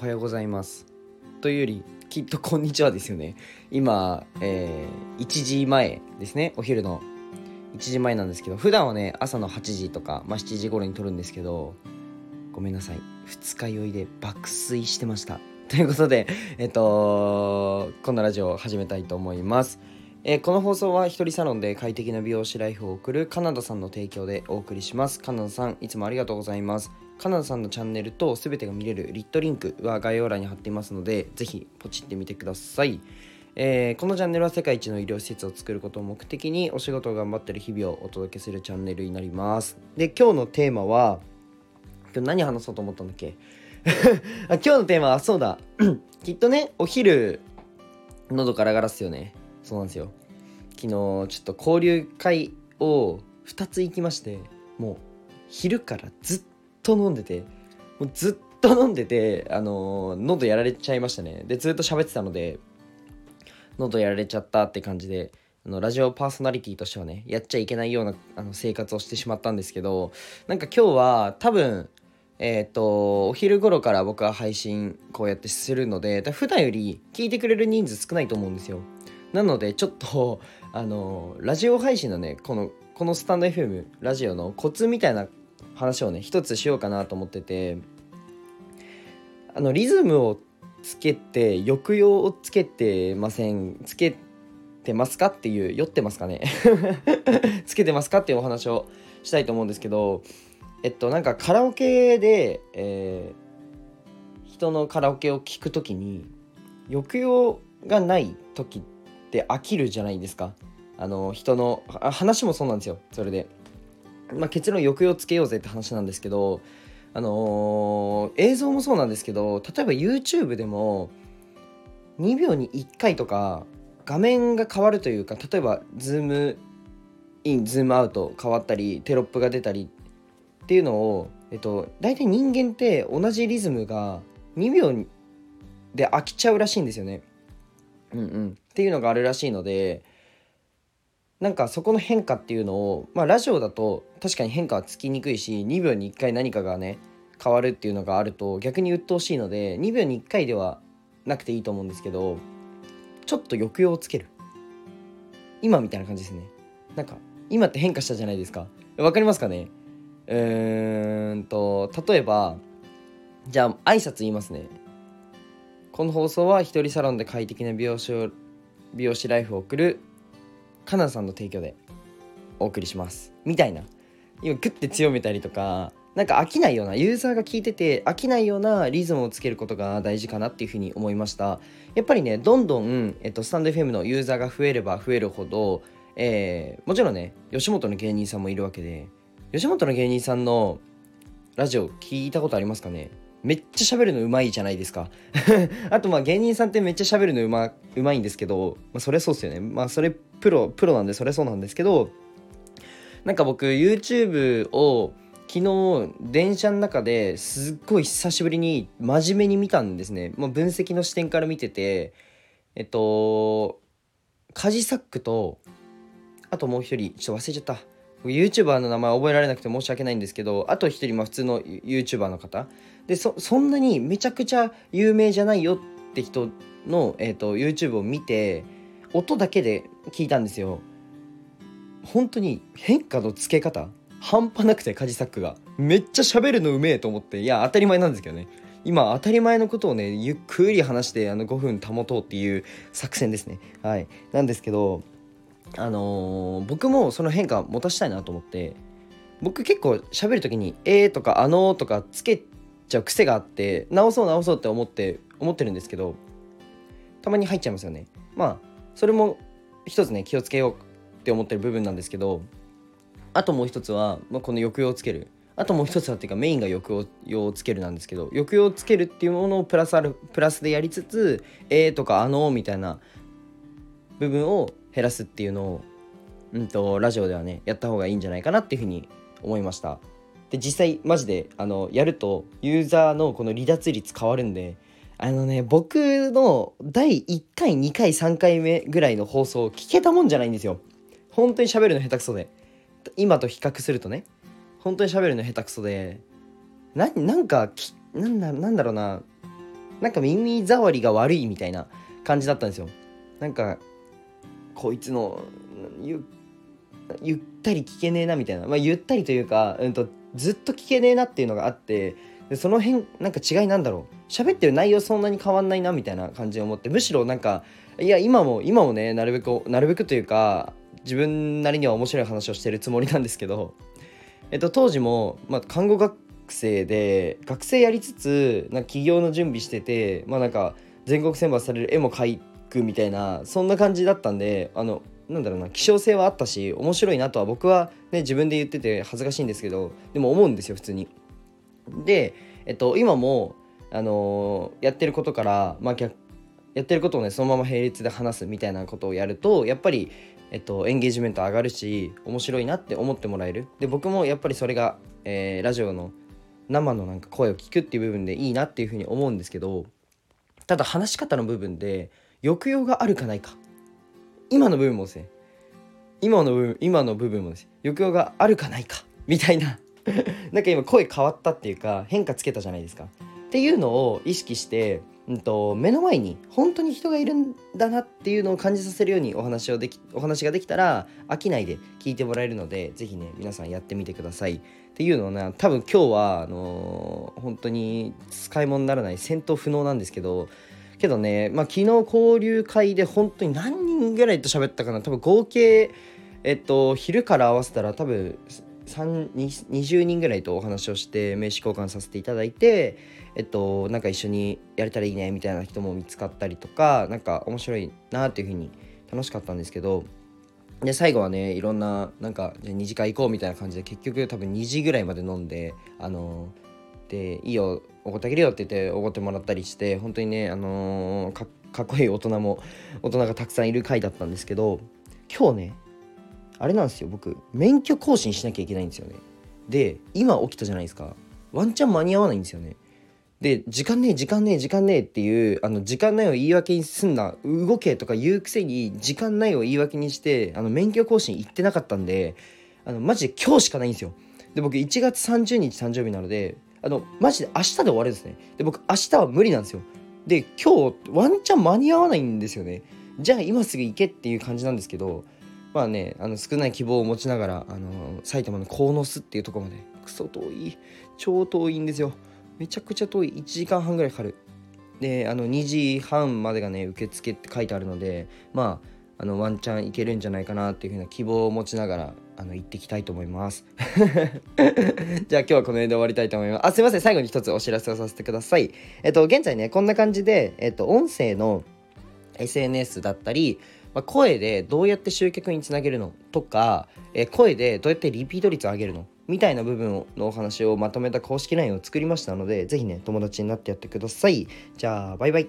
はようございます。というよりきっとこんにちはですよね。今、えー、1時前ですね。お昼の1時前なんですけど普段はね朝の8時とか、まあ、7時頃に撮るんですけどごめんなさい。二日酔いで爆睡してました。ということでえっとこのラジオを始めたいと思います。えー、この放送は一人サロンで快適な美容師ライフを送るカナダさんの提供でお送りします。カナダさんいつもありがとうございます。カナダさんのチャンネルと全てが見れるリットリンクは概要欄に貼っていますのでぜひポチってみてください。えー、このチャンネルは世界一の医療施設を作ることを目的にお仕事を頑張ってる日々をお届けするチャンネルになります。で今日のテーマは今日何話そうと思ったんだっけ？今日のテーマはそうだ。きっとねお昼喉ガラガラっすよね。そうなんですよ。昨日ちょっと交流会を2つ行きましてもう昼からずっと飲んでてもうずっと飲んでてあの、喉やられちゃいましたね。でずっと喋ってたので喉やられちゃったって感じであのラジオパーソナリティとしてはねやっちゃいけないようなあの生活をしてしまったんですけどなんか今日は多分えっ、ー、とお昼頃から僕は配信こうやってするので普段より聞いてくれる人数少ないと思うんですよ。なのでちょっと あのラジオ配信のねこのこのスタンド FM ラジオのコツみたいな話をね一つしようかなと思っててあのリズムをつけて抑揚をつけてませんつけてますかっていう酔ってますかね？つけてますかっていうお話をしたいと思うんですけどえっとなんかカラオケで、えー、人のカラオケを聴く時に抑揚がない時って飽きるじゃないですか。あの人の話もそうなんですよ。それで、まあ、結論抑揚つけようぜって話なんですけどあのー、映像もそうなんですけど例えば YouTube でも2秒に1回とか画面が変わるというか例えばズームインズームアウト変わったりテロップが出たりっていうのを、えっと、大体人間って同じリズムが2秒で飽きちゃうらしいんですよね。うんうん、っていうのがあるらしいのでなんかそこの変化っていうのをまあラジオだと確かに変化はつきにくいし2秒に1回何かがね変わるっていうのがあると逆に鬱陶しいので2秒に1回ではなくていいと思うんですけどちょっと抑揚をつける。今みたいな感じですね。なんか今って変化したじゃないですか。わかりますかね？うーんと例えばじゃあ挨拶言いますね。この放送は一人サロンで快適な美容師を美容師ライフを送るカナさんの提供でお送りします。みたいな。今グッて強めたりとかなんか飽きないようなユーザーが聞いてて飽きないようなリズムをつけることが大事かなっていうふうに思いました。やっぱりねどんどん、えっと、スタンド FM のユーザーが増えれば増えるほど、えー、もちろんね吉本の芸人さんもいるわけで吉本の芸人さんのラジオ聞いたことありますかね？めっちゃ喋るのうまいじゃないですか。あとまあ芸人さんってめっちゃ喋るのうまうまいんですけど、まあ、それそうっすよね。まあそれプロプロなんでそれそうなんですけどなんか僕 YouTube を昨日電車の中ですっごい久しぶりに真面目に見たんですね、まあ、分析の視点から見ててえっとカジサックとあともう一人ちょっと忘れちゃった。YouTuber の名前覚えられなくて申し訳ないんですけどあと一人ま普通の YouTuber の方。でそんなにめちゃくちゃ有名じゃないよって人の、えーと、YouTube を見て音だけで聞いたんですよ。本当に変化のつけ方。半端なくてカジサックが。めっちゃ喋るのうめえと思って。いや当たり前なんですけどね。今当たり前のことをねゆっくり話してあの5分保とうっていう作戦ですね。はい。なんですけどあのー、僕もその変化持たしたいなと思って僕結構喋る時に「えー」とか「あのー」とかつけちゃう癖があって直そう直そうって思って思ってるんですけどたまに入っちゃいますよね。まあそれも一つね気をつけようって思ってる部分なんですけどあともう一つは、まあ、この抑揚をつける。あともう一つはっていうかメインが抑揚をつけるなんですけど抑揚をつけるっていうものをプラスあるプラスでやりつつ「えー」とか「あのー」みたいな部分を減らすっていうのを、うんと、ラジオではねやった方がいいんじゃないかなっていうふうに思いました。で実際マジであのやるとユーザーのこの離脱率変わるんであのね僕の第1回2回3回目ぐらいの放送聞けたもんじゃないんですよ。本当に喋るの下手くそで。今と比較するとね。本当に喋るの下手くそで。ななんかなんだなんだろうな。なんか耳障りが悪いみたいな感じだったんですよ。なんかこいつのゆゆったり聞けねえなみたいな。まあゆったりというか、うんと、ずっと聞けねえなっていうのがあってでその辺なんか違いなんだろう。喋ってる内容そんなに変わんないなみたいな感じで思ってむしろなんかいや今も今もねなるべくなるべくというか自分なりには面白い話をしてるつもりなんですけど、えっと、当時も、まあ、看護学生で学生やりつつなんか起業の準備しててまあなんか全国選抜される絵も描いくみたいなそんな感じだったんであのなんだろうな希少性はあったし面白いなとは僕はね自分で言ってて恥ずかしいんですけどでも思うんですよ普通に。で、えっと、今も、あのー、やってることから、まあ、やってることをねそのまま並列で話すみたいなことをやるとやっぱり、えっと、エンゲージメント上がるし面白いなって思ってもらえるで僕もやっぱりそれが、えー、ラジオの生のなんか声を聞くっていう部分でいいなっていうふうに思うんですけどただ話し方の部分で抑揚があるかないか。今の部分もですね今の部分今の部分もです抑揚があるかないか。みたいな。なんか今声変わったっていうか変化つけたじゃないですか。っていうのを意識して、うんと、目の前に本当に人がいるんだなっていうのを感じさせるようにお話をできお話ができたら飽きないで聞いてもらえるので是非ね皆さんやってみてください。っていうのをね多分今日はあのー、本当に使い物にならない戦闘不能なんですけどけどね、まあ、昨日交流会で本当に何人ぐらいと喋ったかな。多分合計えっと昼から合わせたら多分20人ぐらいとお話をして名刺交換させていただいてえっとなんか一緒にやれたらいいねみたいな人も見つかったりとか何か面白いなっていう風に楽しかったんですけどで最後はねいろんななんかじゃ2次会行こうみたいな感じで結局多分2時ぐらいまで飲んであのでいいよおごってあげるよって言っておごってもらったりして本当にねあのー、かっこいい大人も大人がたくさんいる回だったんですけど今日ねあれなんですよ僕免許更新しなきゃいけないんですよね。で今起きたじゃないですか。ワンチャン間に合わないんですよね。で時間ねえ時間ねえ時間ねえっていうあの時間ないを言い訳にすんな動けとか言うくせに時間ないを言い訳にしてあの免許更新行ってなかったんであのマジで今日しかないんですよ。で僕1月30日誕生日なのであのマジで明日で終わりですね。で僕明日は無理なんですよ。で今日ワンチャン間に合わないんですよね。じゃあ今すぐ行けっていう感じなんですけどまあねあの少ない希望を持ちながらあの埼玉の鴻巣っていうとこまで。クソ遠い。超遠いんですよ。めちゃくちゃ遠い。1時間半ぐらいかかる。であの2時半までがね受付って書いてあるのでまああのワンチャンいけるんじゃないかなっていうふうな希望を持ちながらあの行ってきたいと思います。じゃあ今日はこの辺で終わりたいと思います。あすいません。最後に一つお知らせをさせてください。えっと現在ねこんな感じでえっと音声の SNS だったりまあ、声でどうやって集客につなげるの？とか、え声でどうやってリピート率を上げるの？みたいな部分のお話をまとめた公式 LINE を作りましたので、是非ね、友達になってやってください。じゃあ、バイバイ。